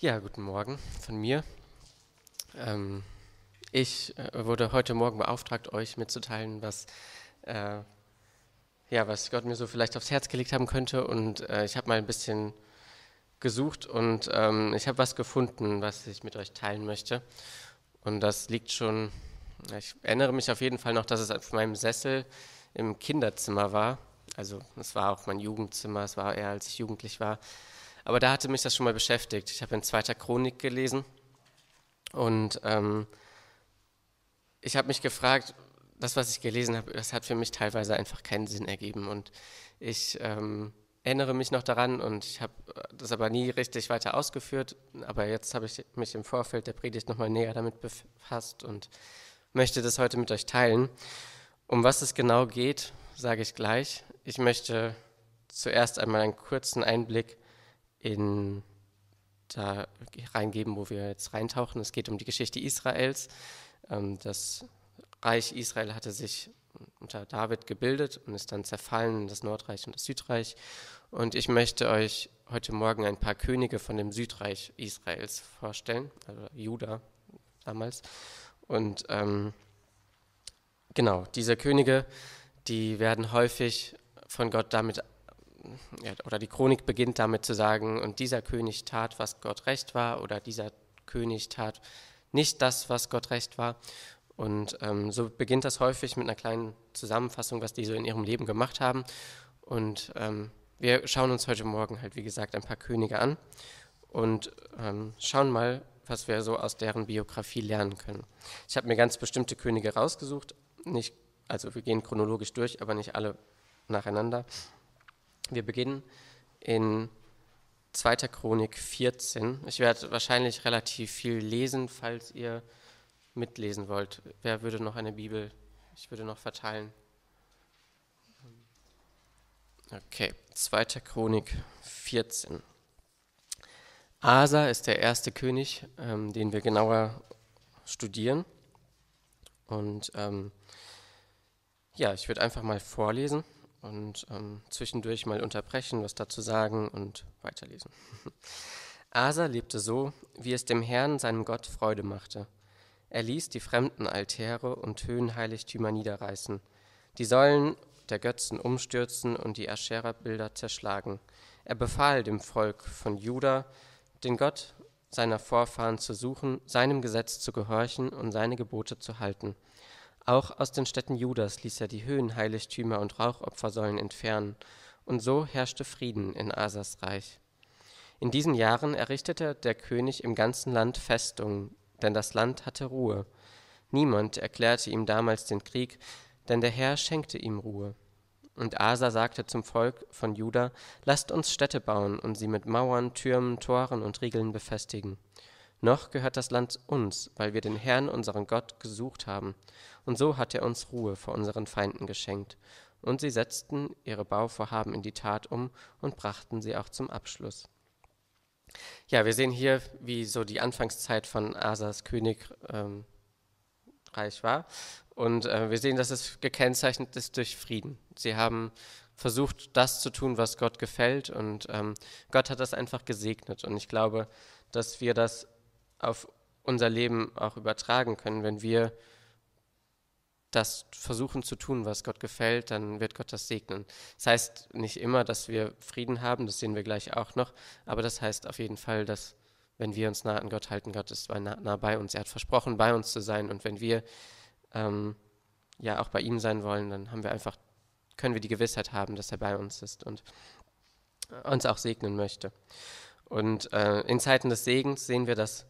Ja, guten Morgen von mir. Ähm, ich äh, wurde heute Morgen beauftragt, euch mitzuteilen, was, äh, ja, was Gott mir so vielleicht aufs Herz gelegt haben könnte. Und äh, ich habe mal ein bisschen gesucht und ähm, ich habe was gefunden, was ich mit euch teilen möchte. Und das liegt schon, ich erinnere mich auf jeden Fall noch, dass es auf meinem Sessel im Kinderzimmer war. Also es war auch mein Jugendzimmer, es war eher als ich jugendlich war. Aber da hatte mich das schon mal beschäftigt. Ich habe in zweiter Chronik gelesen und ähm, ich habe mich gefragt, das, was ich gelesen habe, das hat für mich teilweise einfach keinen Sinn ergeben. Und ich ähm, erinnere mich noch daran und ich habe das aber nie richtig weiter ausgeführt. Aber jetzt habe ich mich im Vorfeld der Predigt nochmal näher damit befasst und möchte das heute mit euch teilen. Um was es genau geht, sage ich gleich. Ich möchte zuerst einmal einen kurzen Einblick in da reingeben, wo wir jetzt reintauchen. Es geht um die Geschichte Israels. Ähm, das Reich Israel hatte sich unter David gebildet und ist dann zerfallen in das Nordreich und das Südreich. Und ich möchte euch heute Morgen ein paar Könige von dem Südreich Israels vorstellen, also Juda damals. Und ähm, genau, diese Könige, die werden häufig von Gott damit oder die Chronik beginnt damit zu sagen, und dieser König tat, was Gott recht war, oder dieser König tat nicht das, was Gott recht war. Und ähm, so beginnt das häufig mit einer kleinen Zusammenfassung, was die so in ihrem Leben gemacht haben. Und ähm, wir schauen uns heute Morgen halt, wie gesagt, ein paar Könige an und ähm, schauen mal, was wir so aus deren Biografie lernen können. Ich habe mir ganz bestimmte Könige rausgesucht, nicht, also wir gehen chronologisch durch, aber nicht alle nacheinander. Wir beginnen in 2. Chronik 14. Ich werde wahrscheinlich relativ viel lesen, falls ihr mitlesen wollt. Wer würde noch eine Bibel? Ich würde noch verteilen. Okay, 2. Chronik 14. Asa ist der erste König, ähm, den wir genauer studieren. Und ähm, ja, ich würde einfach mal vorlesen und ähm, zwischendurch mal unterbrechen, was dazu sagen und weiterlesen. Asa lebte so, wie es dem Herrn, seinem Gott, Freude machte. Er ließ die fremden Altäre und Höhenheiligtümer niederreißen, die Säulen der Götzen umstürzen und die Aschera-Bilder zerschlagen. Er befahl dem Volk von Juda, den Gott seiner Vorfahren zu suchen, seinem Gesetz zu gehorchen und seine Gebote zu halten – auch aus den Städten Judas ließ er die Höhenheiligtümer und Rauchopfersäulen entfernen, und so herrschte Frieden in Asas Reich. In diesen Jahren errichtete der König im ganzen Land Festungen, denn das Land hatte Ruhe. Niemand erklärte ihm damals den Krieg, denn der Herr schenkte ihm Ruhe. Und Asa sagte zum Volk von Juda: Lasst uns Städte bauen und sie mit Mauern, Türmen, Toren und Riegeln befestigen. Noch gehört das Land uns, weil wir den Herrn, unseren Gott, gesucht haben. Und so hat er uns Ruhe vor unseren Feinden geschenkt. Und sie setzten ihre Bauvorhaben in die Tat um und brachten sie auch zum Abschluss. Ja, wir sehen hier, wie so die Anfangszeit von Asas Königreich ähm, war. Und äh, wir sehen, dass es gekennzeichnet ist durch Frieden. Sie haben versucht, das zu tun, was Gott gefällt. Und ähm, Gott hat das einfach gesegnet. Und ich glaube, dass wir das auf unser Leben auch übertragen können. Wenn wir das versuchen zu tun, was Gott gefällt, dann wird Gott das segnen. Das heißt nicht immer, dass wir Frieden haben, das sehen wir gleich auch noch, aber das heißt auf jeden Fall, dass wenn wir uns nah an Gott halten, Gott ist nah, nah bei uns. Er hat versprochen, bei uns zu sein. Und wenn wir ähm, ja auch bei ihm sein wollen, dann haben wir einfach, können wir die Gewissheit haben, dass er bei uns ist und uns auch segnen möchte. Und äh, in Zeiten des Segens sehen wir, dass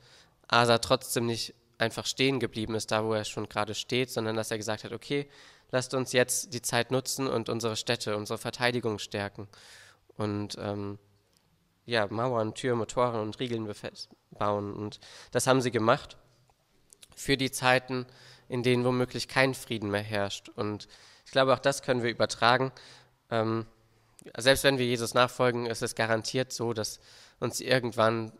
Asa trotzdem nicht einfach stehen geblieben ist, da wo er schon gerade steht, sondern dass er gesagt hat, okay, lasst uns jetzt die Zeit nutzen und unsere Städte, unsere Verteidigung stärken. Und ähm, ja, Mauern, Türen, Tore und Riegeln bauen. Und das haben sie gemacht für die Zeiten, in denen womöglich kein Frieden mehr herrscht. Und ich glaube, auch das können wir übertragen. Ähm, selbst wenn wir Jesus nachfolgen, ist es garantiert so, dass uns irgendwann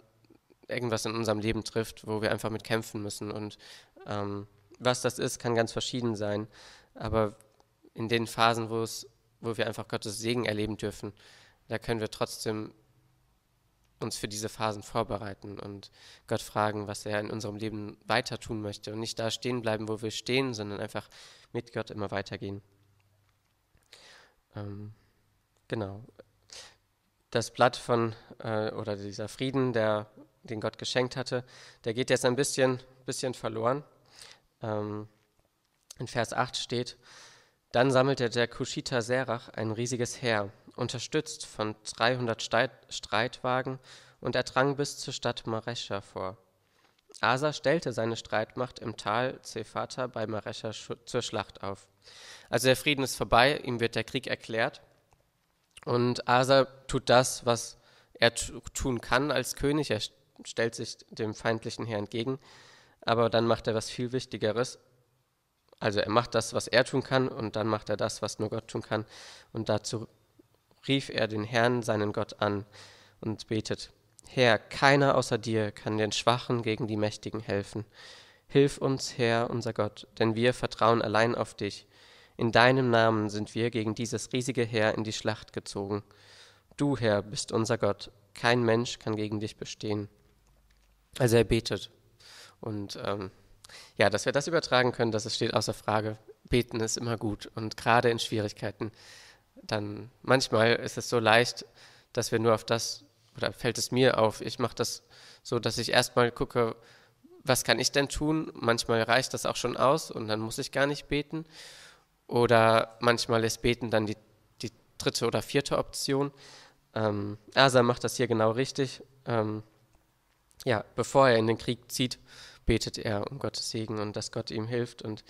irgendwas in unserem Leben trifft, wo wir einfach mit kämpfen müssen. Und ähm, was das ist, kann ganz verschieden sein. Aber in den Phasen, wo, es, wo wir einfach Gottes Segen erleben dürfen, da können wir trotzdem uns für diese Phasen vorbereiten und Gott fragen, was er in unserem Leben weiter tun möchte und nicht da stehen bleiben, wo wir stehen, sondern einfach mit Gott immer weitergehen. Ähm, genau. Das Blatt von, äh, oder dieser Frieden, der, den Gott geschenkt hatte, der geht jetzt ein bisschen, bisschen verloren. Ähm, in Vers 8 steht, dann sammelte der Kuschiter Serach ein riesiges Heer, unterstützt von 300 Streitwagen, und er drang bis zur Stadt Marescha vor. Asa stellte seine Streitmacht im Tal Zephata bei Marescha zur Schlacht auf. Also der Frieden ist vorbei, ihm wird der Krieg erklärt. Und Asa tut das, was er tun kann als König. Er stellt sich dem feindlichen Heer entgegen. Aber dann macht er was viel Wichtigeres. Also er macht das, was er tun kann, und dann macht er das, was nur Gott tun kann. Und dazu rief er den Herrn, seinen Gott, an und betet. Herr, keiner außer dir kann den Schwachen gegen die Mächtigen helfen. Hilf uns, Herr, unser Gott, denn wir vertrauen allein auf dich. In deinem Namen sind wir gegen dieses riesige Heer in die Schlacht gezogen. Du, Herr, bist unser Gott. Kein Mensch kann gegen dich bestehen. Also er betet. Und ähm, ja, dass wir das übertragen können, das steht außer Frage. Beten ist immer gut und gerade in Schwierigkeiten. Dann manchmal ist es so leicht, dass wir nur auf das, oder fällt es mir auf, ich mache das so, dass ich erstmal gucke, was kann ich denn tun? Manchmal reicht das auch schon aus und dann muss ich gar nicht beten. Oder manchmal ist Beten dann die, die dritte oder vierte Option. Ähm, Asa macht das hier genau richtig. Ähm, ja, bevor er in den Krieg zieht, betet er um Gottes Segen und dass Gott ihm hilft. Und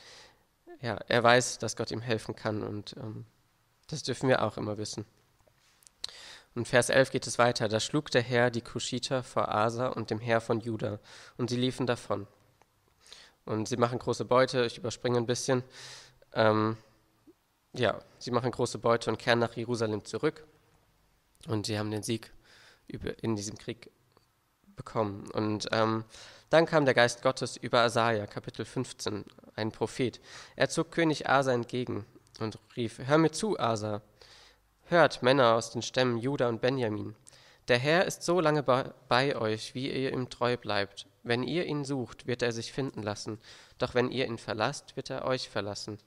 ja, er weiß, dass Gott ihm helfen kann und ähm, das dürfen wir auch immer wissen. Und Vers 11 geht es weiter. Da schlug der Herr die Kuschiter vor Asa und dem Herr von Juda und sie liefen davon. Und sie machen große Beute, ich überspringe ein bisschen. Ähm, ja, sie machen große Beute und kehren nach Jerusalem zurück. Und sie haben den Sieg in diesem Krieg bekommen. Und ähm, dann kam der Geist Gottes über Asaja, Kapitel 15, ein Prophet. Er zog König Asa entgegen und rief: Hör mir zu, Asa. Hört, Männer aus den Stämmen Juda und Benjamin. Der Herr ist so lange bei euch, wie ihr ihm treu bleibt. Wenn ihr ihn sucht, wird er sich finden lassen. Doch wenn ihr ihn verlasst, wird er euch verlassen.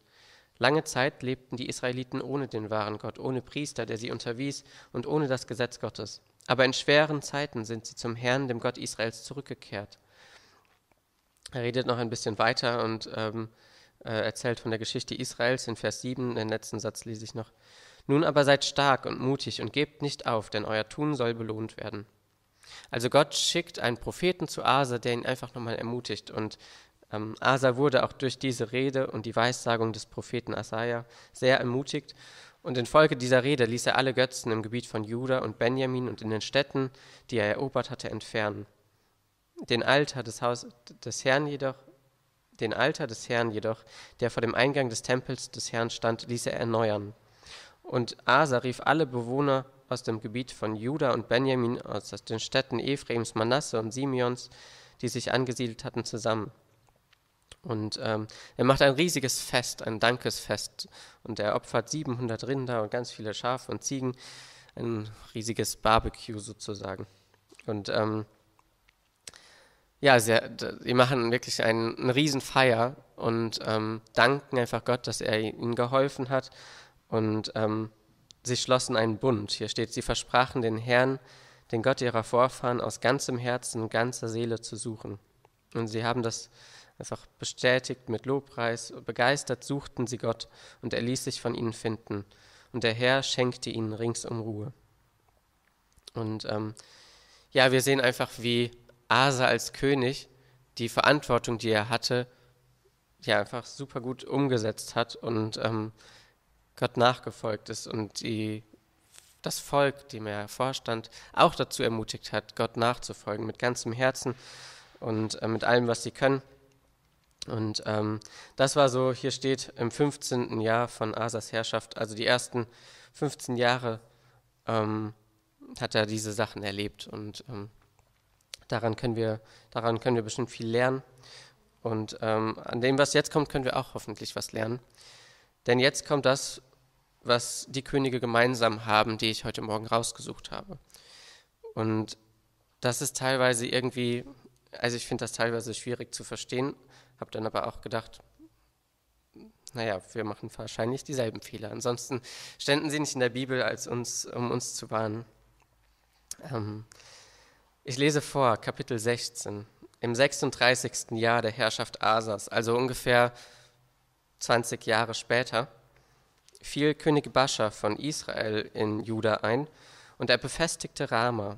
Lange Zeit lebten die Israeliten ohne den wahren Gott, ohne Priester, der sie unterwies, und ohne das Gesetz Gottes. Aber in schweren Zeiten sind sie zum Herrn, dem Gott Israels, zurückgekehrt. Er redet noch ein bisschen weiter und ähm, äh, erzählt von der Geschichte Israels in Vers 7. Den letzten Satz lese ich noch. Nun aber seid stark und mutig und gebt nicht auf, denn euer Tun soll belohnt werden. Also Gott schickt einen Propheten zu Asa, der ihn einfach nochmal ermutigt. Und ähm, Asa wurde auch durch diese Rede und die Weissagung des Propheten Asaja sehr ermutigt. Und infolge dieser Rede ließ er alle Götzen im Gebiet von Juda und Benjamin und in den Städten, die er erobert hatte, entfernen. Den Altar des, Haus, des Herrn jedoch, den Altar des Herrn jedoch, der vor dem Eingang des Tempels des Herrn stand, ließ er erneuern. Und Asa rief alle Bewohner aus dem Gebiet von Juda und Benjamin, aus den Städten Ephraims, Manasse und Simeons, die sich angesiedelt hatten, zusammen. Und ähm, er macht ein riesiges Fest, ein Dankesfest. Und er opfert 700 Rinder und ganz viele Schafe und Ziegen. Ein riesiges Barbecue sozusagen. Und ähm, ja, sie, sie, machen wirklich einen, eine Riesenfeier und ähm, danken einfach Gott, dass er ihnen geholfen hat. Und ähm, sie schlossen einen Bund. Hier steht, sie versprachen den Herrn, den Gott ihrer Vorfahren, aus ganzem Herzen und ganzer Seele zu suchen. Und sie haben das einfach bestätigt mit Lobpreis. Begeistert suchten sie Gott und er ließ sich von ihnen finden. Und der Herr schenkte ihnen ringsum Ruhe. Und ähm, ja, wir sehen einfach, wie Asa als König die Verantwortung, die er hatte, ja einfach super gut umgesetzt hat und ähm, Gott nachgefolgt ist und die, das Volk, dem er vorstand, auch dazu ermutigt hat, Gott nachzufolgen mit ganzem Herzen und äh, mit allem, was sie können. Und ähm, das war so, hier steht im 15. Jahr von Asas Herrschaft, also die ersten 15 Jahre ähm, hat er diese Sachen erlebt und ähm, daran, können wir, daran können wir bestimmt viel lernen. Und ähm, an dem, was jetzt kommt, können wir auch hoffentlich was lernen. Denn jetzt kommt das, was die Könige gemeinsam haben, die ich heute Morgen rausgesucht habe. Und das ist teilweise irgendwie, also ich finde das teilweise schwierig zu verstehen, habe dann aber auch gedacht, naja, wir machen wahrscheinlich dieselben Fehler. Ansonsten ständen sie nicht in der Bibel, als uns, um uns zu warnen. Ähm, ich lese vor, Kapitel 16. Im 36. Jahr der Herrschaft Asas, also ungefähr 20 Jahre später, fiel König Bascha von Israel in Juda ein und er befestigte Rama.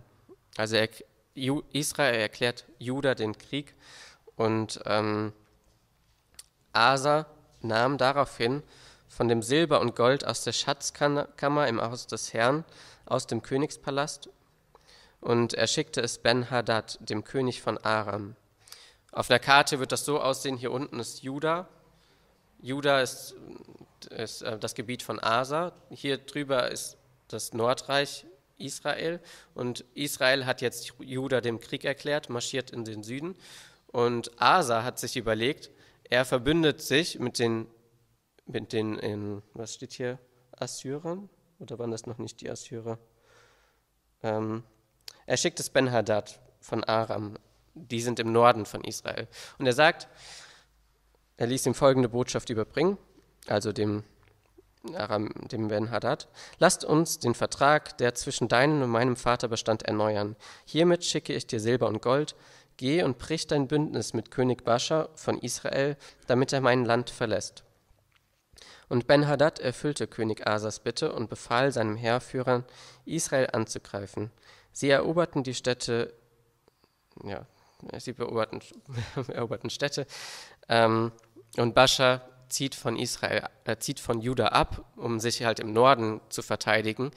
Also er, Israel erklärt Juda den Krieg und ähm, Asa nahm daraufhin von dem Silber und Gold aus der Schatzkammer im Haus des Herrn, aus dem Königspalast, und er schickte es Ben-Hadad, dem König von Aram. Auf der Karte wird das so aussehen, hier unten ist Juda. Juda ist, ist äh, das Gebiet von Asa, hier drüber ist das Nordreich Israel und Israel hat jetzt Juda dem Krieg erklärt, marschiert in den Süden und Asa hat sich überlegt, er verbündet sich mit den, mit den in, was steht hier, Assyrern? Oder waren das noch nicht die Assyrer? Ähm, er schickt es Ben-Hadad von Aram. Die sind im Norden von Israel. Und er sagt, er ließ ihm folgende Botschaft überbringen, also dem, Aram, dem Ben-Hadad. Lasst uns den Vertrag, der zwischen deinem und meinem Vater bestand, erneuern. Hiermit schicke ich dir Silber und Gold, Geh und brich dein Bündnis mit König Bascha von Israel, damit er mein Land verlässt. Und Ben-Hadad erfüllte König Asas Bitte und befahl seinem Heerführern, Israel anzugreifen. Sie eroberten die Städte, ja, sie beoberten, eroberten Städte, ähm, und Bascha zieht von Israel, äh, zieht von Juda ab, um sich halt im Norden zu verteidigen.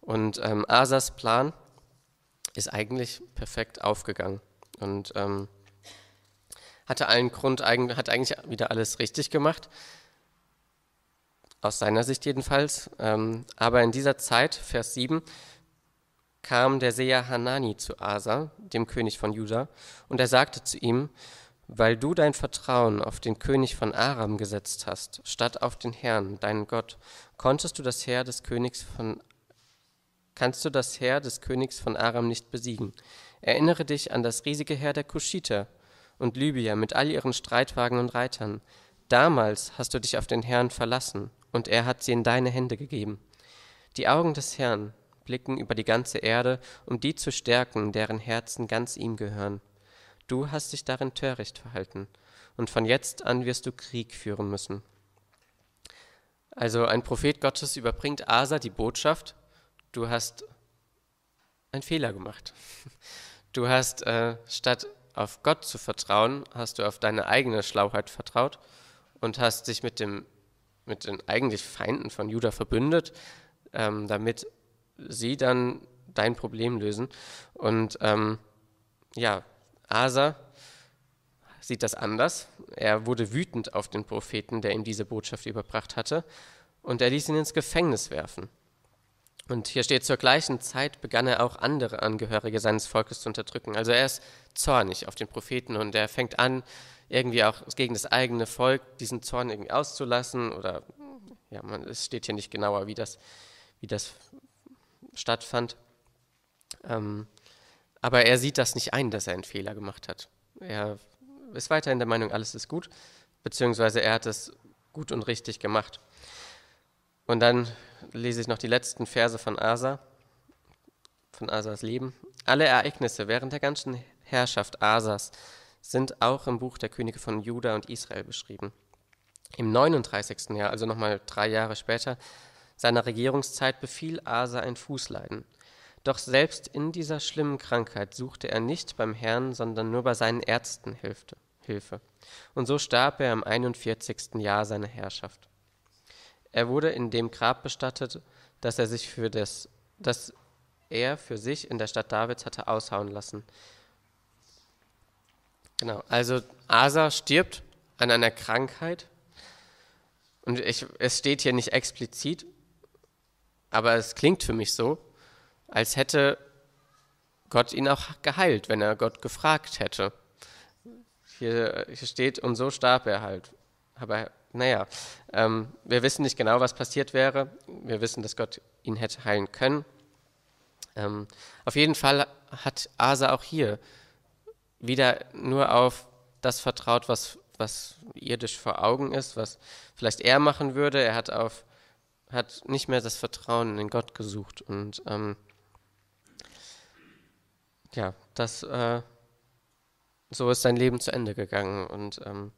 Und ähm, Asas Plan ist eigentlich perfekt aufgegangen und ähm, hatte allen Grund, hat eigentlich wieder alles richtig gemacht, aus seiner Sicht jedenfalls. Ähm, aber in dieser Zeit, Vers 7, kam der Seher Hanani zu Asa, dem König von Juda, und er sagte zu ihm, weil du dein Vertrauen auf den König von Aram gesetzt hast, statt auf den Herrn, deinen Gott, konntest du das Heer des Königs von kannst du das Heer des Königs von Aram nicht besiegen. Erinnere dich an das riesige Heer der Kuschiter und Libyer mit all ihren Streitwagen und Reitern. Damals hast du dich auf den Herrn verlassen, und er hat sie in deine Hände gegeben. Die Augen des Herrn blicken über die ganze Erde, um die zu stärken, deren Herzen ganz ihm gehören. Du hast dich darin töricht verhalten, und von jetzt an wirst du Krieg führen müssen. Also ein Prophet Gottes überbringt Asa die Botschaft, du hast einen Fehler gemacht. Du hast, äh, statt auf Gott zu vertrauen, hast du auf deine eigene Schlauheit vertraut und hast dich mit, dem, mit den eigentlich Feinden von Judah verbündet, ähm, damit sie dann dein Problem lösen. Und ähm, ja, Asa sieht das anders. Er wurde wütend auf den Propheten, der ihm diese Botschaft überbracht hatte, und er ließ ihn ins Gefängnis werfen. Und hier steht, zur gleichen Zeit begann er auch andere Angehörige seines Volkes zu unterdrücken. Also er ist zornig auf den Propheten und er fängt an, irgendwie auch gegen das eigene Volk diesen Zorn irgendwie auszulassen. Oder ja, man, es steht hier nicht genauer, wie das, wie das stattfand. Ähm, aber er sieht das nicht ein, dass er einen Fehler gemacht hat. Er ist weiterhin der Meinung, alles ist gut, beziehungsweise er hat es gut und richtig gemacht. Und dann lese ich noch die letzten Verse von Asa, von Asas Leben. Alle Ereignisse während der ganzen Herrschaft Asas sind auch im Buch der Könige von Juda und Israel beschrieben. Im 39. Jahr, also nochmal drei Jahre später, seiner Regierungszeit befiel Asa ein Fußleiden. Doch selbst in dieser schlimmen Krankheit suchte er nicht beim Herrn, sondern nur bei seinen Ärzten Hilfe. Und so starb er im 41. Jahr seiner Herrschaft. Er wurde in dem Grab bestattet, das er sich für das, das er für sich in der Stadt Davids hatte aushauen lassen. Genau, also Asa stirbt an einer Krankheit. Und ich, es steht hier nicht explizit, aber es klingt für mich so, als hätte Gott ihn auch geheilt, wenn er Gott gefragt hätte. Hier, hier steht, und so starb er halt. Aber naja, ähm, wir wissen nicht genau, was passiert wäre. Wir wissen, dass Gott ihn hätte heilen können. Ähm, auf jeden Fall hat Asa auch hier wieder nur auf das vertraut, was, was irdisch vor Augen ist, was vielleicht er machen würde. Er hat auf hat nicht mehr das Vertrauen in Gott gesucht und ähm, ja, das äh, so ist sein Leben zu Ende gegangen und ähm,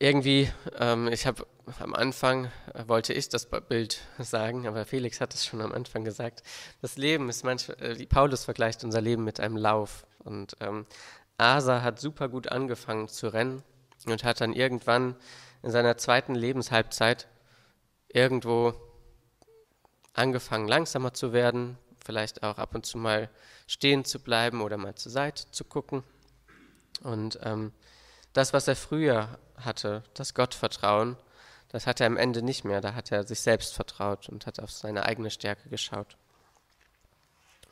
irgendwie, ähm, ich habe am Anfang, äh, wollte ich das Bild sagen, aber Felix hat es schon am Anfang gesagt, das Leben ist manchmal, äh, Paulus vergleicht unser Leben mit einem Lauf und ähm, Asa hat super gut angefangen zu rennen und hat dann irgendwann in seiner zweiten Lebenshalbzeit irgendwo angefangen langsamer zu werden, vielleicht auch ab und zu mal stehen zu bleiben oder mal zur Seite zu gucken. Und ähm, das, was er früher hatte, das Gottvertrauen, das hat er am Ende nicht mehr. Da hat er sich selbst vertraut und hat auf seine eigene Stärke geschaut.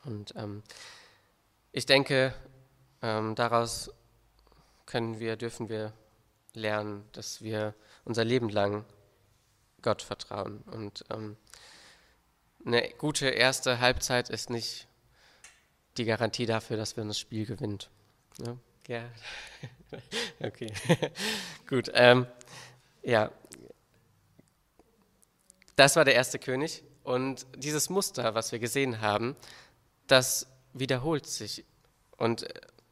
Und ähm, ich denke, ähm, daraus können wir, dürfen wir lernen, dass wir unser Leben lang Gott vertrauen. Und ähm, eine gute erste Halbzeit ist nicht die Garantie dafür, dass wir das Spiel gewinnt. Ja, ja. okay, gut. Ähm, ja, das war der erste König. Und dieses Muster, was wir gesehen haben, das wiederholt sich. Und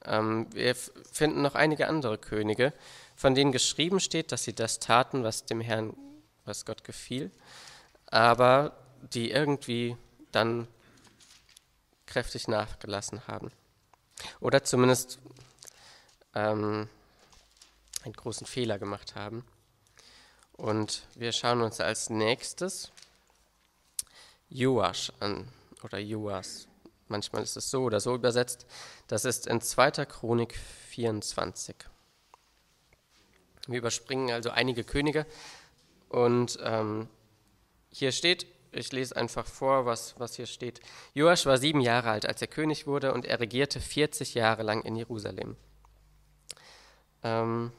ähm, wir finden noch einige andere Könige, von denen geschrieben steht, dass sie das taten, was dem Herrn, was Gott gefiel, aber die irgendwie dann kräftig nachgelassen haben. Oder zumindest ähm, einen großen Fehler gemacht haben. Und wir schauen uns als nächstes Joasch an oder Joas. Manchmal ist es so oder so übersetzt. Das ist in 2. Chronik 24. Wir überspringen also einige Könige. Und ähm, hier steht, ich lese einfach vor, was, was hier steht. Joasch war sieben Jahre alt, als er König wurde, und er regierte 40 Jahre lang in Jerusalem. Ähm,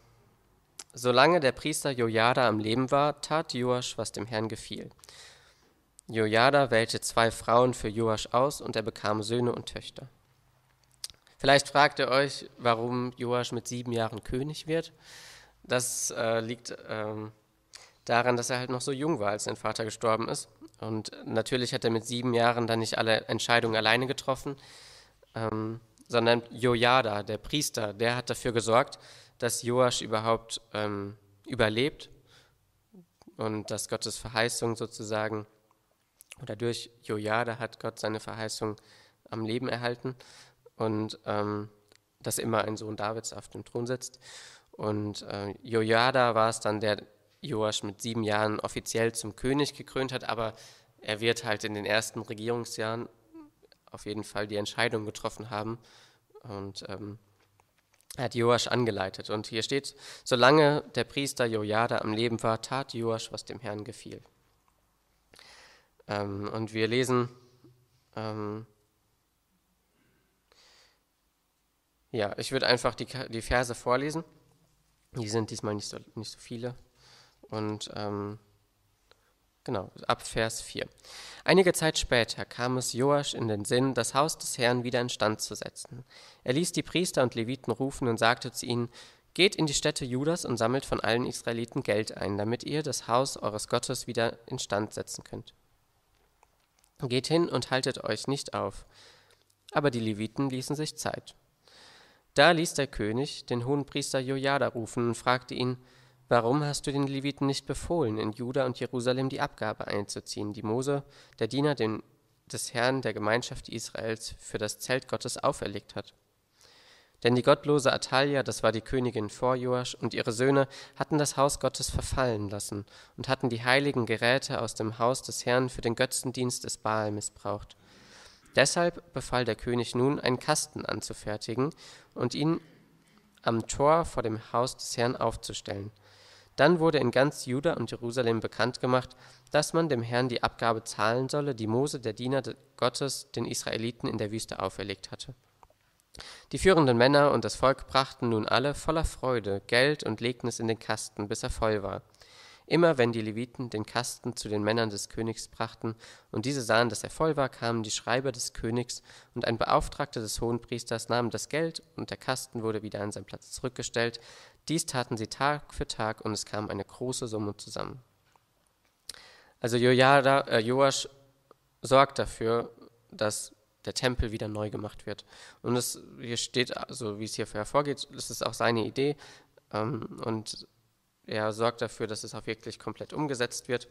solange der Priester Jojada am Leben war, tat Joasch, was dem Herrn gefiel. Jojada wählte zwei Frauen für Joasch aus und er bekam Söhne und Töchter. Vielleicht fragt ihr euch, warum Joasch mit sieben Jahren König wird. Das äh, liegt ähm, daran, dass er halt noch so jung war, als sein Vater gestorben ist. Und natürlich hat er mit sieben Jahren dann nicht alle Entscheidungen alleine getroffen, ähm, sondern Jojada, der Priester, der hat dafür gesorgt, dass Joasch überhaupt ähm, überlebt und dass Gottes Verheißung sozusagen, oder durch Jojada hat Gott seine Verheißung am Leben erhalten und ähm, dass immer ein Sohn Davids auf dem Thron sitzt. Und äh, Jojada war es dann, der Joasch mit sieben Jahren offiziell zum König gekrönt hat, aber er wird halt in den ersten Regierungsjahren auf jeden Fall die Entscheidung getroffen haben und ähm, hat Joasch angeleitet. Und hier steht, solange der Priester Jojada am Leben war, tat Joasch, was dem Herrn gefiel. Ähm, und wir lesen, ähm, ja, ich würde einfach die, die Verse vorlesen. Die sind diesmal nicht so, nicht so viele. Und ähm, genau, ab Vers 4. Einige Zeit später kam es Joasch in den Sinn, das Haus des Herrn wieder instand zu setzen. Er ließ die Priester und Leviten rufen und sagte zu ihnen, Geht in die Städte Judas und sammelt von allen Israeliten Geld ein, damit ihr das Haus eures Gottes wieder instand setzen könnt. Geht hin und haltet euch nicht auf. Aber die Leviten ließen sich Zeit. Da ließ der König den Hohenpriester Jojada rufen und fragte ihn, Warum hast du den Leviten nicht befohlen, in Juda und Jerusalem die Abgabe einzuziehen, die Mose, der Diener den, des Herrn der Gemeinschaft Israels, für das Zelt Gottes auferlegt hat? Denn die gottlose Atalia, das war die Königin vor Joasch, und ihre Söhne hatten das Haus Gottes verfallen lassen und hatten die heiligen Geräte aus dem Haus des Herrn für den Götzendienst des Baal missbraucht. Deshalb befahl der König nun, einen Kasten anzufertigen und ihn am Tor vor dem Haus des Herrn aufzustellen. Dann wurde in ganz Juda und Jerusalem bekannt gemacht, dass man dem Herrn die Abgabe zahlen solle, die Mose, der Diener Gottes, den Israeliten in der Wüste auferlegt hatte. Die führenden Männer und das Volk brachten nun alle voller Freude Geld und legten es in den Kasten, bis er voll war. Immer wenn die Leviten den Kasten zu den Männern des Königs brachten und diese sahen, dass er voll war, kamen die Schreiber des Königs und ein Beauftragter des Hohenpriesters nahm das Geld und der Kasten wurde wieder an seinen Platz zurückgestellt. Dies taten sie Tag für Tag und es kam eine große Summe zusammen. Also Jojada, äh, Joasch sorgt dafür, dass der Tempel wieder neu gemacht wird. Und es hier steht, also wie es hier hervorgeht, ist es auch seine Idee. Ähm, und er sorgt dafür, dass es auch wirklich komplett umgesetzt wird.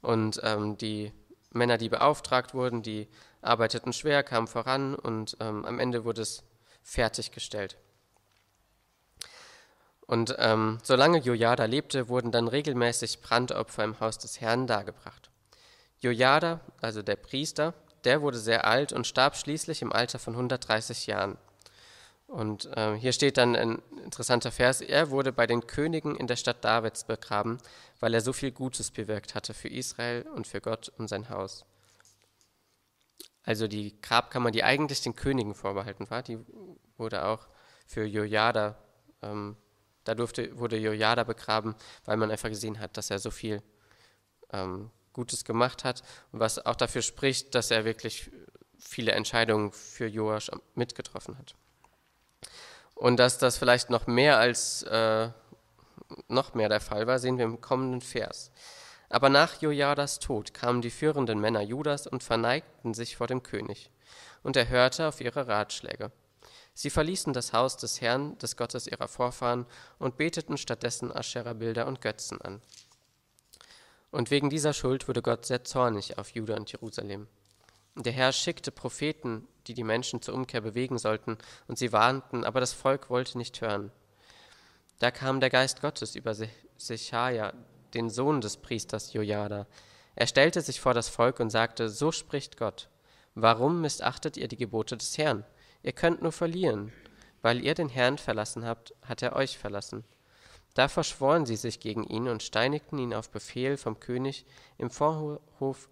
Und ähm, die Männer, die beauftragt wurden, die arbeiteten schwer, kamen voran und ähm, am Ende wurde es fertiggestellt. Und ähm, solange Jojada lebte, wurden dann regelmäßig Brandopfer im Haus des Herrn dargebracht. Jojada, also der Priester, der wurde sehr alt und starb schließlich im Alter von 130 Jahren. Und äh, hier steht dann ein interessanter Vers. Er wurde bei den Königen in der Stadt Davids begraben, weil er so viel Gutes bewirkt hatte für Israel und für Gott und sein Haus. Also die Grabkammer, die eigentlich den Königen vorbehalten war, die wurde auch für Jojada, ähm, da durfte, wurde Jojada begraben, weil man einfach gesehen hat, dass er so viel ähm, Gutes gemacht hat und was auch dafür spricht, dass er wirklich viele Entscheidungen für Joasch mitgetroffen hat. Und dass das vielleicht noch mehr als äh, noch mehr der Fall war, sehen wir im kommenden Vers. Aber nach Jojadas Tod kamen die führenden Männer Judas und verneigten sich vor dem König. Und er hörte auf ihre Ratschläge. Sie verließen das Haus des Herrn, des Gottes ihrer Vorfahren, und beteten stattdessen Aschera-Bilder und Götzen an. Und wegen dieser Schuld wurde Gott sehr zornig auf Juda und Jerusalem. Der Herr schickte Propheten, die die Menschen zur Umkehr bewegen sollten, und sie warnten, aber das Volk wollte nicht hören. Da kam der Geist Gottes über Sechaja, den Sohn des Priesters Jojada. Er stellte sich vor das Volk und sagte, so spricht Gott. Warum missachtet ihr die Gebote des Herrn? Ihr könnt nur verlieren. Weil ihr den Herrn verlassen habt, hat er euch verlassen. Da verschworen sie sich gegen ihn und steinigten ihn auf Befehl vom König im Vorhof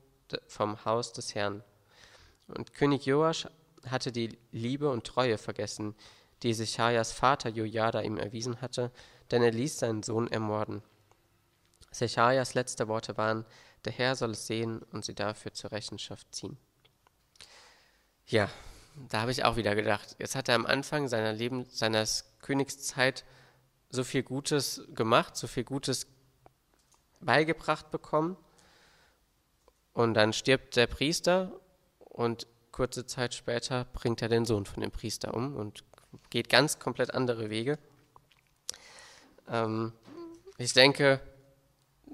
vom Haus des Herrn. Und König Joasch hatte die Liebe und Treue vergessen, die Sechajas Vater Jojada ihm erwiesen hatte, denn er ließ seinen Sohn ermorden. Sechajas letzte Worte waren, der Herr soll es sehen und sie dafür zur Rechenschaft ziehen. Ja, da habe ich auch wieder gedacht, jetzt hat er am Anfang seiner Leben, seiner Königszeit so viel Gutes gemacht, so viel Gutes beigebracht bekommen. Und dann stirbt der Priester und kurze Zeit später bringt er den Sohn von dem Priester um und geht ganz komplett andere Wege. Ähm, ich denke,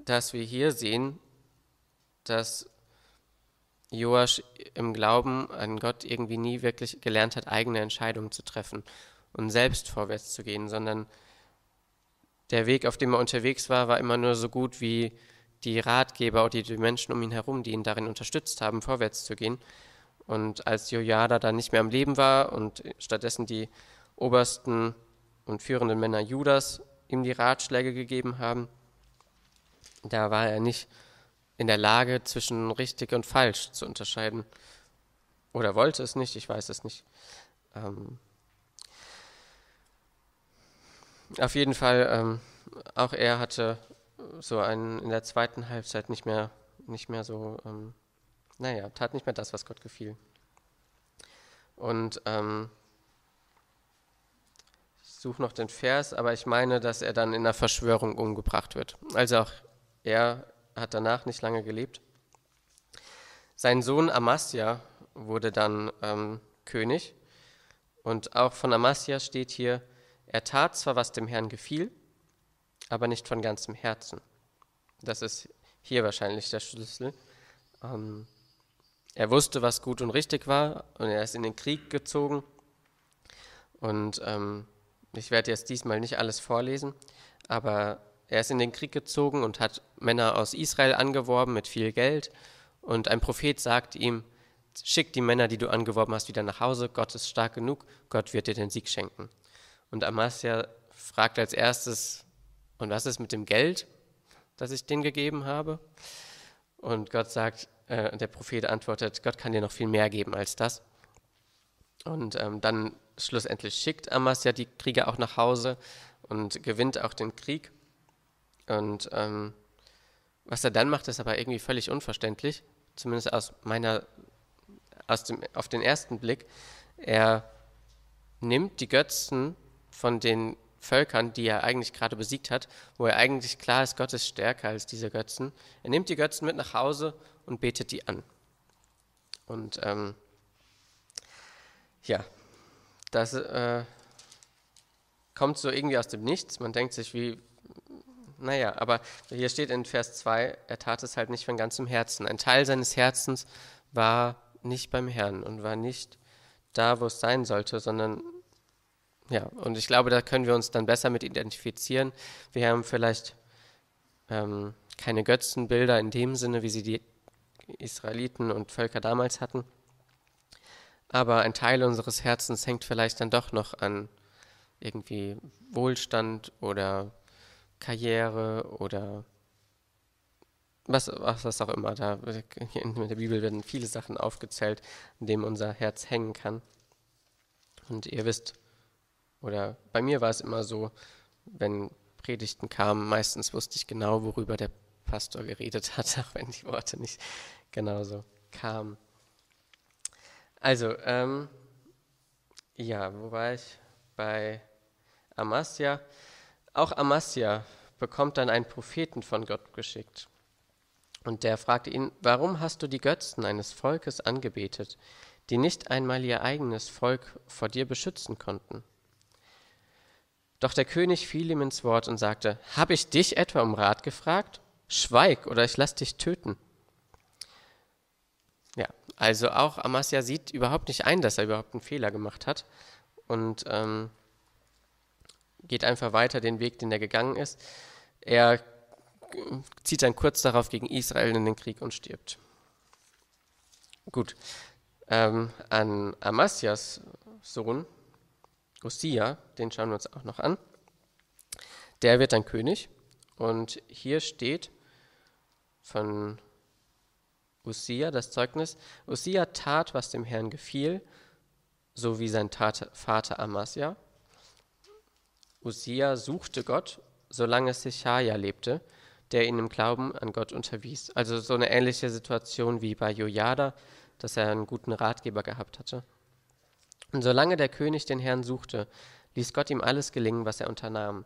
dass wir hier sehen, dass Joasch im Glauben an Gott irgendwie nie wirklich gelernt hat, eigene Entscheidungen zu treffen und selbst vorwärts zu gehen, sondern der Weg, auf dem er unterwegs war, war immer nur so gut wie die Ratgeber oder die Menschen um ihn herum, die ihn darin unterstützt haben, vorwärts zu gehen. Und als Jojada dann nicht mehr am Leben war und stattdessen die obersten und führenden Männer Judas ihm die Ratschläge gegeben haben, da war er nicht in der Lage, zwischen richtig und falsch zu unterscheiden. Oder wollte es nicht, ich weiß es nicht. Ähm auf jeden Fall, ähm, auch er hatte so einen in der zweiten Halbzeit nicht mehr, nicht mehr so ähm, naja, tat nicht mehr das, was Gott gefiel. Und ähm, ich suche noch den Vers, aber ich meine, dass er dann in einer Verschwörung umgebracht wird. Also auch er hat danach nicht lange gelebt. Sein Sohn Amasja wurde dann ähm, König. Und auch von Amasja steht hier, er tat zwar, was dem Herrn gefiel, aber nicht von ganzem Herzen. Das ist hier wahrscheinlich der Schlüssel. Ähm, er wusste, was gut und richtig war und er ist in den Krieg gezogen. Und ähm, ich werde jetzt diesmal nicht alles vorlesen, aber er ist in den Krieg gezogen und hat Männer aus Israel angeworben mit viel Geld. Und ein Prophet sagt ihm, schick die Männer, die du angeworben hast, wieder nach Hause. Gott ist stark genug, Gott wird dir den Sieg schenken. Und Amasja fragt als erstes, und was ist mit dem Geld, das ich denen gegeben habe? Und Gott sagt, äh, der Prophet antwortet, Gott kann dir noch viel mehr geben als das. Und ähm, dann schlussendlich schickt Amas ja die Krieger auch nach Hause und gewinnt auch den Krieg. Und ähm, was er dann macht, ist aber irgendwie völlig unverständlich, zumindest aus meiner, aus dem, auf den ersten Blick. Er nimmt die Götzen von den Völkern, die er eigentlich gerade besiegt hat, wo er eigentlich klar ist, Gott ist stärker als diese Götzen. Er nimmt die Götzen mit nach Hause und betet die an. Und ähm, ja, das äh, kommt so irgendwie aus dem Nichts. Man denkt sich, wie, naja, aber hier steht in Vers 2, er tat es halt nicht von ganzem Herzen. Ein Teil seines Herzens war nicht beim Herrn und war nicht da, wo es sein sollte, sondern ja, und ich glaube, da können wir uns dann besser mit identifizieren. Wir haben vielleicht ähm, keine Götzenbilder in dem Sinne, wie sie die Israeliten und Völker damals hatten. Aber ein Teil unseres Herzens hängt vielleicht dann doch noch an irgendwie Wohlstand oder Karriere oder was, was auch immer. Da in der Bibel werden viele Sachen aufgezählt, in denen unser Herz hängen kann. Und ihr wisst, oder bei mir war es immer so, wenn Predigten kamen, meistens wusste ich genau, worüber der Pastor geredet hat, auch wenn die Worte nicht genauso kamen. Also, ähm, ja, wo war ich? Bei Amasja. Auch Amasja bekommt dann einen Propheten von Gott geschickt. Und der fragte ihn, warum hast du die Götzen eines Volkes angebetet, die nicht einmal ihr eigenes Volk vor dir beschützen konnten? Doch der König fiel ihm ins Wort und sagte, habe ich dich etwa um Rat gefragt? Schweig, oder ich lass dich töten. Ja, also auch Amasja sieht überhaupt nicht ein, dass er überhaupt einen Fehler gemacht hat und ähm, geht einfach weiter den Weg, den er gegangen ist. Er zieht dann kurz darauf gegen Israel in den Krieg und stirbt. Gut, ähm, an Amasias Sohn, Usia, den schauen wir uns auch noch an. Der wird dann König und hier steht von Usia das Zeugnis, Usia tat, was dem Herrn gefiel, so wie sein Vater Amasja. Usia suchte Gott, solange Sechaja lebte, der ihn im Glauben an Gott unterwies. Also so eine ähnliche Situation wie bei Jojada, dass er einen guten Ratgeber gehabt hatte. Und solange der König den Herrn suchte, ließ Gott ihm alles gelingen, was er unternahm.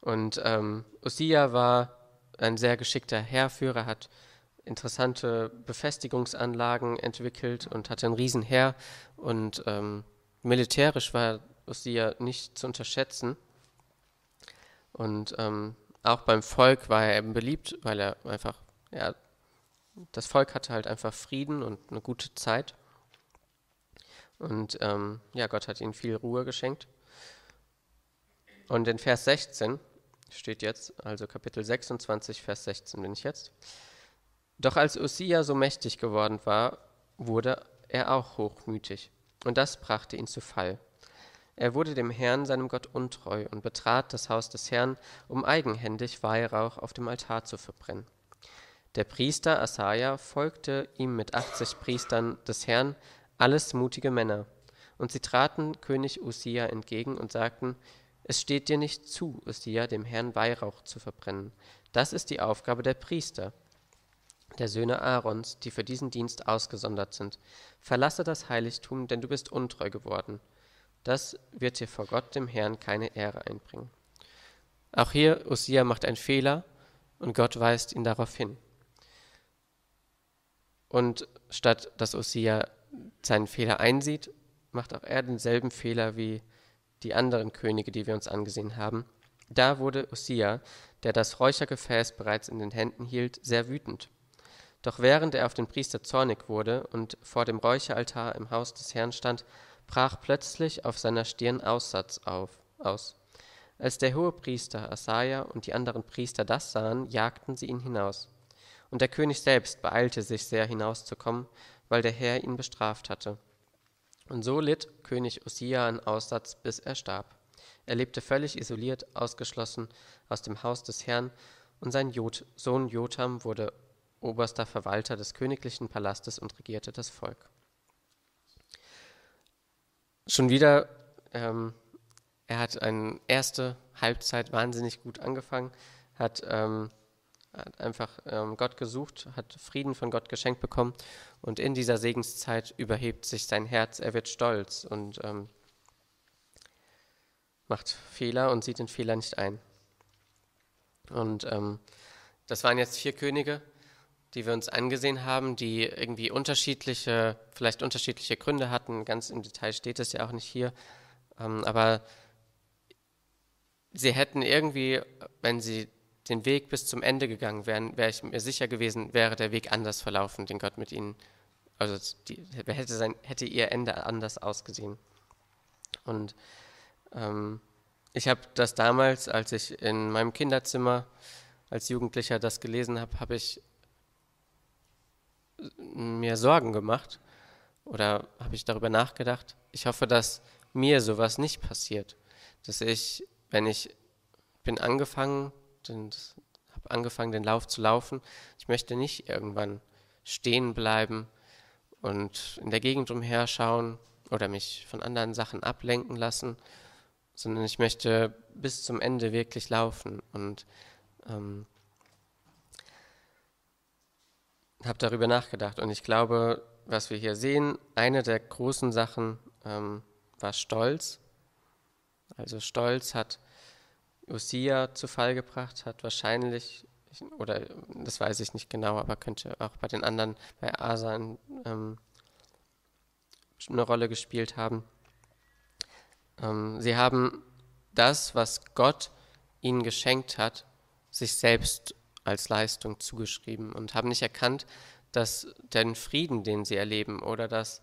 Und ähm, Usia war ein sehr geschickter Heerführer, hat interessante Befestigungsanlagen entwickelt und hatte ein Riesenheer. Und ähm, militärisch war Usia nicht zu unterschätzen. Und ähm, auch beim Volk war er eben beliebt, weil er einfach, ja, das Volk hatte halt einfach Frieden und eine gute Zeit. Und ähm, ja, Gott hat ihnen viel Ruhe geschenkt. Und in Vers 16 steht jetzt, also Kapitel 26, Vers 16 bin ich jetzt. Doch als Usia so mächtig geworden war, wurde er auch hochmütig. Und das brachte ihn zu Fall. Er wurde dem Herrn, seinem Gott, untreu und betrat das Haus des Herrn, um eigenhändig Weihrauch auf dem Altar zu verbrennen. Der Priester Asaja folgte ihm mit 80 Priestern des Herrn, alles mutige Männer. Und sie traten König Usia entgegen und sagten, es steht dir nicht zu, Usia, dem Herrn Weihrauch zu verbrennen. Das ist die Aufgabe der Priester, der Söhne Aarons, die für diesen Dienst ausgesondert sind. Verlasse das Heiligtum, denn du bist untreu geworden. Das wird dir vor Gott, dem Herrn, keine Ehre einbringen. Auch hier, Usia macht einen Fehler und Gott weist ihn darauf hin. Und statt dass Usia seinen Fehler einsieht, macht auch er denselben Fehler wie die anderen Könige, die wir uns angesehen haben. Da wurde Usia, der das Räuchergefäß bereits in den Händen hielt, sehr wütend. Doch während er auf den Priester zornig wurde und vor dem Räucheraltar im Haus des Herrn stand, brach plötzlich auf seiner Stirn Aussatz auf, aus. Als der hohe Priester Asaja und die anderen Priester das sahen, jagten sie ihn hinaus. Und der König selbst beeilte sich sehr hinauszukommen, weil der Herr ihn bestraft hatte. Und so litt König Usia an Aussatz, bis er starb. Er lebte völlig isoliert, ausgeschlossen aus dem Haus des Herrn, und sein Jod Sohn Jotham wurde oberster Verwalter des königlichen Palastes und regierte das Volk. Schon wieder, ähm, er hat eine erste Halbzeit wahnsinnig gut angefangen, hat, ähm, hat einfach ähm, Gott gesucht, hat Frieden von Gott geschenkt bekommen und in dieser Segenszeit überhebt sich sein Herz, er wird stolz und ähm, macht Fehler und sieht den Fehler nicht ein. Und ähm, das waren jetzt vier Könige, die wir uns angesehen haben, die irgendwie unterschiedliche, vielleicht unterschiedliche Gründe hatten. Ganz im Detail steht es ja auch nicht hier. Ähm, aber sie hätten irgendwie, wenn sie den Weg bis zum Ende gegangen wären, wäre ich mir sicher gewesen, wäre der Weg anders verlaufen, den Gott mit ihnen, also die, hätte, sein, hätte ihr Ende anders ausgesehen. Und ähm, ich habe das damals, als ich in meinem Kinderzimmer als Jugendlicher das gelesen habe, habe ich mir Sorgen gemacht oder habe ich darüber nachgedacht. Ich hoffe, dass mir sowas nicht passiert, dass ich, wenn ich bin angefangen, habe angefangen, den Lauf zu laufen, ich möchte nicht irgendwann stehen bleiben und in der Gegend umherschauen oder mich von anderen Sachen ablenken lassen, sondern ich möchte bis zum Ende wirklich laufen und ähm, habe darüber nachgedacht. Und ich glaube, was wir hier sehen, eine der großen Sachen ähm, war Stolz. Also Stolz hat Usia zu Fall gebracht, hat wahrscheinlich, oder das weiß ich nicht genau, aber könnte auch bei den anderen, bei Asa ähm, eine Rolle gespielt haben. Ähm, sie haben das, was Gott ihnen geschenkt hat, sich selbst als Leistung zugeschrieben und haben nicht erkannt, dass den Frieden, den sie erleben oder dass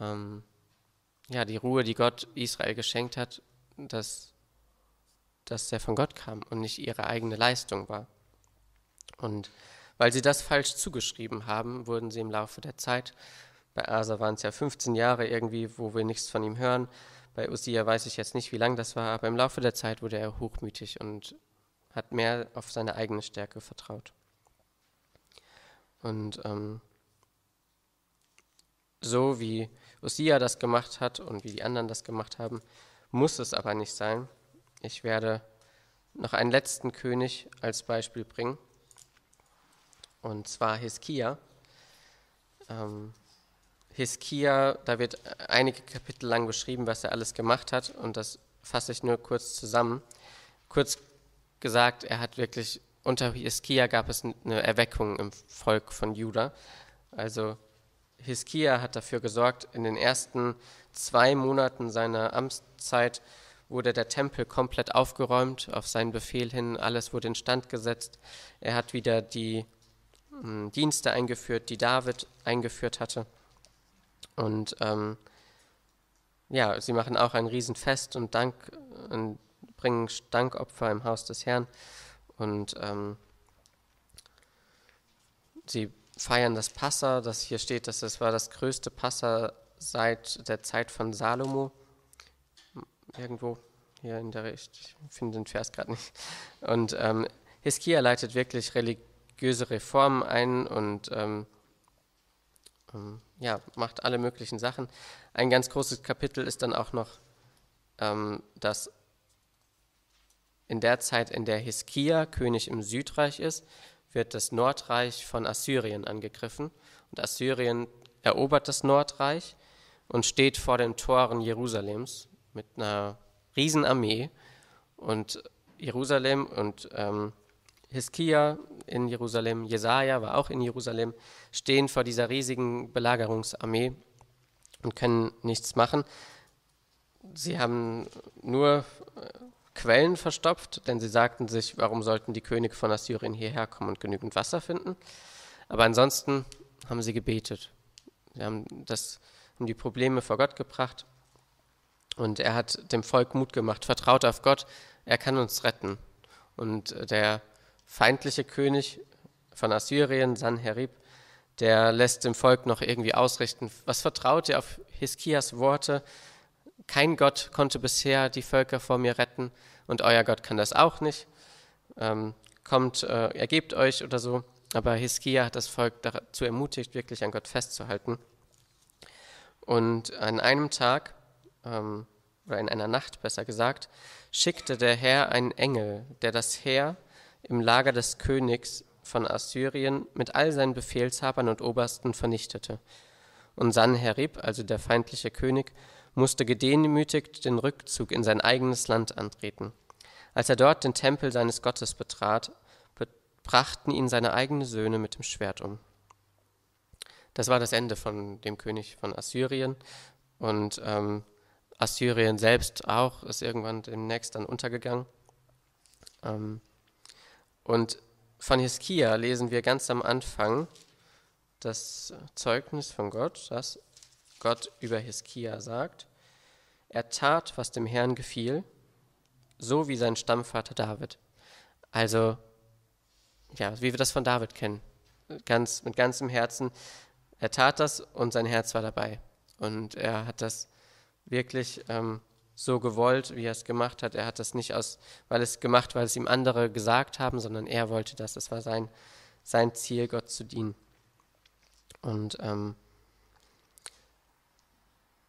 ähm, ja, die Ruhe, die Gott Israel geschenkt hat, dass, dass der von Gott kam und nicht ihre eigene Leistung war. Und weil sie das falsch zugeschrieben haben, wurden sie im Laufe der Zeit, bei Asa waren es ja 15 Jahre irgendwie, wo wir nichts von ihm hören, bei Usia weiß ich jetzt nicht, wie lang das war, aber im Laufe der Zeit wurde er hochmütig und hat mehr auf seine eigene Stärke vertraut. Und ähm, so wie Usia das gemacht hat und wie die anderen das gemacht haben, muss es aber nicht sein. Ich werde noch einen letzten König als Beispiel bringen, und zwar Hiskia. Ähm, Hiskia, da wird einige Kapitel lang beschrieben, was er alles gemacht hat, und das fasse ich nur kurz zusammen. Kurz gesagt, er hat wirklich, unter Hiskia gab es eine Erweckung im Volk von Juda. Also Hiskia hat dafür gesorgt, in den ersten zwei Monaten seiner Amtszeit wurde der Tempel komplett aufgeräumt, auf seinen Befehl hin, alles wurde instand gesetzt. Er hat wieder die hm, Dienste eingeführt, die David eingeführt hatte. Und ähm, ja, sie machen auch ein Riesenfest und Dank, und bringen Dankopfer im Haus des Herrn. Und ähm, sie feiern das Passa, das hier steht, dass es war das größte Passa seit der Zeit von Salomo. Irgendwo hier in der Richtung, ich finde den Vers gerade nicht. Und ähm, Hiskia leitet wirklich religiöse Reformen ein und ähm, ähm, ja, macht alle möglichen Sachen. Ein ganz großes Kapitel ist dann auch noch, ähm, dass in der Zeit, in der Hiskia König im Südreich ist, wird das Nordreich von Assyrien angegriffen. Und Assyrien erobert das Nordreich und steht vor den Toren Jerusalems mit einer Riesenarmee. Und Jerusalem und ähm, Hiskia in Jerusalem, Jesaja war auch in Jerusalem, stehen vor dieser riesigen Belagerungsarmee und können nichts machen. Sie haben nur äh, Quellen verstopft, denn sie sagten sich, warum sollten die Könige von Assyrien hierher kommen und genügend Wasser finden? Aber ansonsten haben sie gebetet. Sie haben, das, haben die Probleme vor Gott gebracht und er hat dem Volk Mut gemacht, vertraut auf Gott, er kann uns retten. Und der feindliche König von Assyrien, Sanherib, der lässt dem Volk noch irgendwie ausrichten, was vertraut ihr auf Hiskias Worte? Kein Gott konnte bisher die Völker vor mir retten und euer Gott kann das auch nicht. Ähm, kommt, äh, ergebt euch oder so. Aber Hiskia hat das Volk dazu ermutigt, wirklich an Gott festzuhalten. Und an einem Tag ähm, oder in einer Nacht besser gesagt, schickte der Herr einen Engel, der das Heer im Lager des Königs von Assyrien mit all seinen Befehlshabern und Obersten vernichtete. Und Sanherib, also der feindliche König, musste gedemütigt den Rückzug in sein eigenes Land antreten. Als er dort den Tempel seines Gottes betrat, brachten ihn seine eigenen Söhne mit dem Schwert um. Das war das Ende von dem König von Assyrien. Und ähm, Assyrien selbst auch ist irgendwann demnächst dann untergegangen. Ähm, und von Hiskia lesen wir ganz am Anfang das Zeugnis von Gott, das Gott über Hiskia sagt. Er tat, was dem Herrn gefiel, so wie sein Stammvater David. Also, ja, wie wir das von David kennen. Ganz, mit ganzem Herzen. Er tat das und sein Herz war dabei. Und er hat das wirklich ähm, so gewollt, wie er es gemacht hat. Er hat das nicht aus, weil es gemacht, weil es ihm andere gesagt haben, sondern er wollte das. Das war sein, sein Ziel, Gott zu dienen. Und ähm,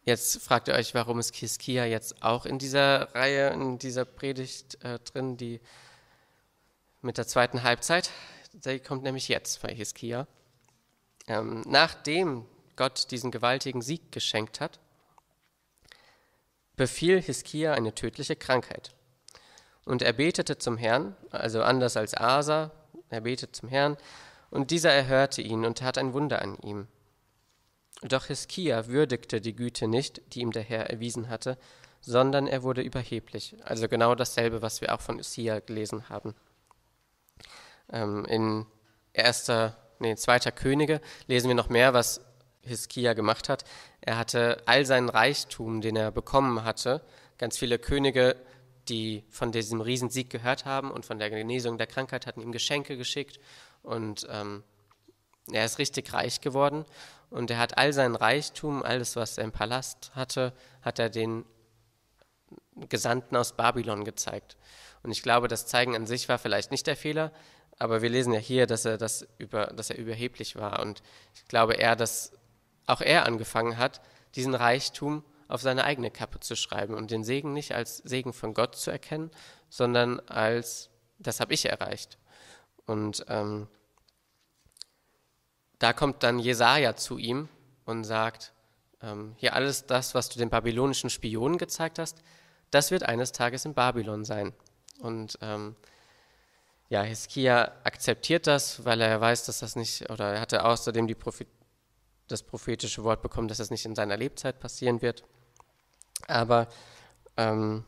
jetzt fragt ihr euch, warum ist Hiskia jetzt auch in dieser Reihe, in dieser Predigt äh, drin, die mit der zweiten Halbzeit. Die kommt nämlich jetzt bei Hiskia. Ähm, nachdem Gott diesen gewaltigen Sieg geschenkt hat, befiel Hiskia eine tödliche Krankheit. Und er betete zum Herrn, also anders als Asa, er betete zum Herrn, und dieser erhörte ihn und tat ein Wunder an ihm. Doch Hiskia würdigte die Güte nicht, die ihm der Herr erwiesen hatte, sondern er wurde überheblich. Also genau dasselbe, was wir auch von Usia gelesen haben. Ähm, in erster, nee, zweiter Könige lesen wir noch mehr, was Hiskia gemacht hat. Er hatte all seinen Reichtum, den er bekommen hatte, ganz viele Könige, die von diesem Riesensieg gehört haben und von der Genesung der Krankheit, hatten ihm Geschenke geschickt und ähm, er ist richtig reich geworden und er hat all seinen Reichtum, alles, was er im Palast hatte, hat er den Gesandten aus Babylon gezeigt. Und ich glaube, das Zeigen an sich war vielleicht nicht der Fehler, aber wir lesen ja hier, dass er, das über, dass er überheblich war. Und ich glaube eher, dass auch er angefangen hat, diesen Reichtum auf seine eigene Kappe zu schreiben und den Segen nicht als Segen von Gott zu erkennen, sondern als, das habe ich erreicht. Und ähm, da kommt dann Jesaja zu ihm und sagt: ähm, Hier alles das, was du den babylonischen Spionen gezeigt hast, das wird eines Tages in Babylon sein. Und ähm, ja, Hiskia akzeptiert das, weil er weiß, dass das nicht, oder er hatte außerdem die Prophet das prophetische Wort bekommen, dass das nicht in seiner Lebzeit passieren wird. Aber ähm,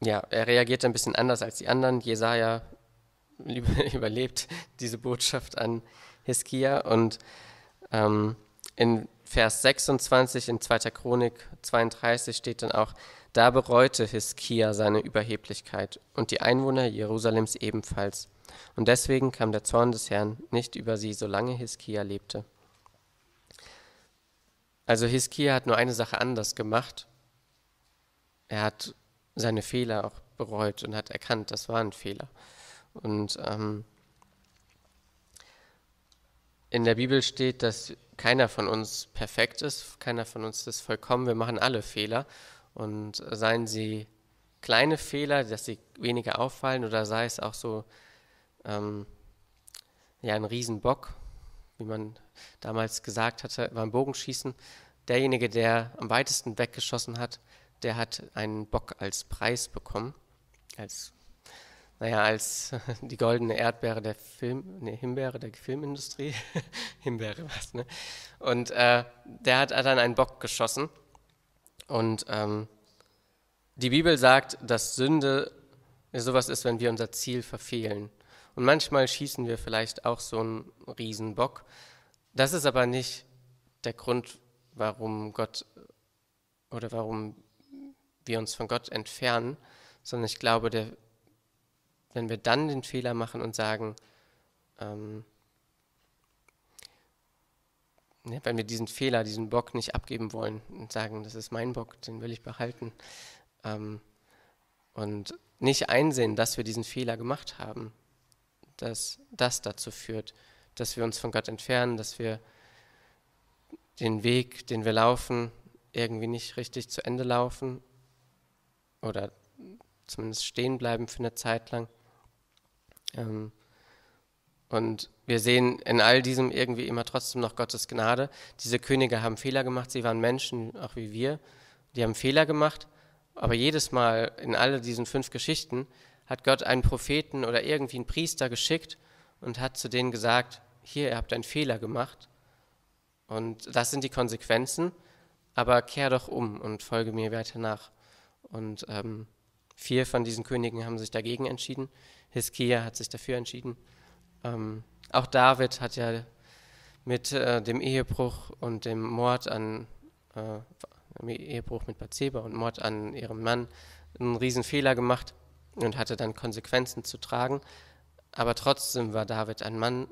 ja, er reagiert ein bisschen anders als die anderen. Jesaja überlebt diese Botschaft an Hiskia und ähm, in Vers 26 in 2. Chronik 32 steht dann auch, da bereute Hiskia seine Überheblichkeit und die Einwohner Jerusalems ebenfalls. Und deswegen kam der Zorn des Herrn nicht über sie, solange Hiskia lebte. Also Hiskia hat nur eine Sache anders gemacht. Er hat seine Fehler auch bereut und hat erkannt, das war ein Fehler. Und ähm, in der Bibel steht, dass keiner von uns perfekt ist, keiner von uns ist vollkommen, wir machen alle Fehler. Und seien sie kleine Fehler, dass sie weniger auffallen, oder sei es auch so ähm, ja, ein Riesenbock, wie man damals gesagt hatte beim Bogenschießen, derjenige, der am weitesten weggeschossen hat, der hat einen Bock als Preis bekommen, als naja, als die goldene Erdbeere der Film, nee, Himbeere der Filmindustrie, Himbeere was, ne? Und äh, der hat dann einen Bock geschossen. Und ähm, die Bibel sagt, dass Sünde sowas ist, wenn wir unser Ziel verfehlen. Und manchmal schießen wir vielleicht auch so einen Riesenbock. Das ist aber nicht der Grund, warum Gott oder warum wir uns von Gott entfernen, sondern ich glaube, der, wenn wir dann den Fehler machen und sagen, ähm, ne, wenn wir diesen Fehler, diesen Bock nicht abgeben wollen und sagen, das ist mein Bock, den will ich behalten, ähm, und nicht einsehen, dass wir diesen Fehler gemacht haben, dass das dazu führt, dass wir uns von Gott entfernen, dass wir den Weg, den wir laufen, irgendwie nicht richtig zu Ende laufen oder zumindest stehen bleiben für eine Zeit lang. Ähm, und wir sehen in all diesem irgendwie immer trotzdem noch Gottes Gnade. Diese Könige haben Fehler gemacht, sie waren Menschen, auch wie wir. Die haben Fehler gemacht, aber jedes Mal in all diesen fünf Geschichten hat Gott einen Propheten oder irgendwie einen Priester geschickt und hat zu denen gesagt, hier, ihr habt einen Fehler gemacht und das sind die Konsequenzen, aber kehr doch um und folge mir weiter nach. Und ähm, vier von diesen Königen haben sich dagegen entschieden. Hiskia hat sich dafür entschieden. Ähm, auch David hat ja mit äh, dem Ehebruch und dem Mord an äh, Ehebruch mit Bathseba und Mord an ihrem Mann einen riesen Fehler gemacht und hatte dann Konsequenzen zu tragen. Aber trotzdem war David ein Mann,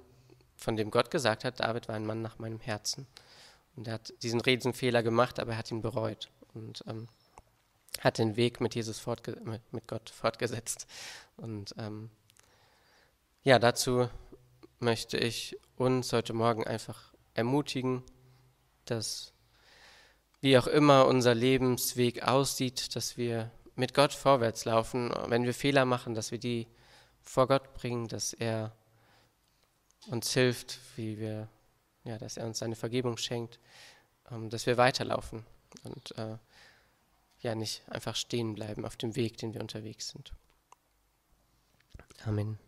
von dem Gott gesagt hat, David war ein Mann nach meinem Herzen. Und er hat diesen Riesenfehler gemacht, aber er hat ihn bereut und ähm, hat den Weg mit Jesus mit, Gott fortgesetzt. Und ähm, ja, dazu möchte ich uns heute Morgen einfach ermutigen, dass wie auch immer unser Lebensweg aussieht, dass wir mit Gott vorwärts laufen, wenn wir Fehler machen, dass wir die vor Gott bringen, dass er uns hilft, wie wir, ja, dass er uns seine Vergebung schenkt, ähm, dass wir weiterlaufen und äh, ja nicht einfach stehen bleiben auf dem Weg, den wir unterwegs sind. Amen.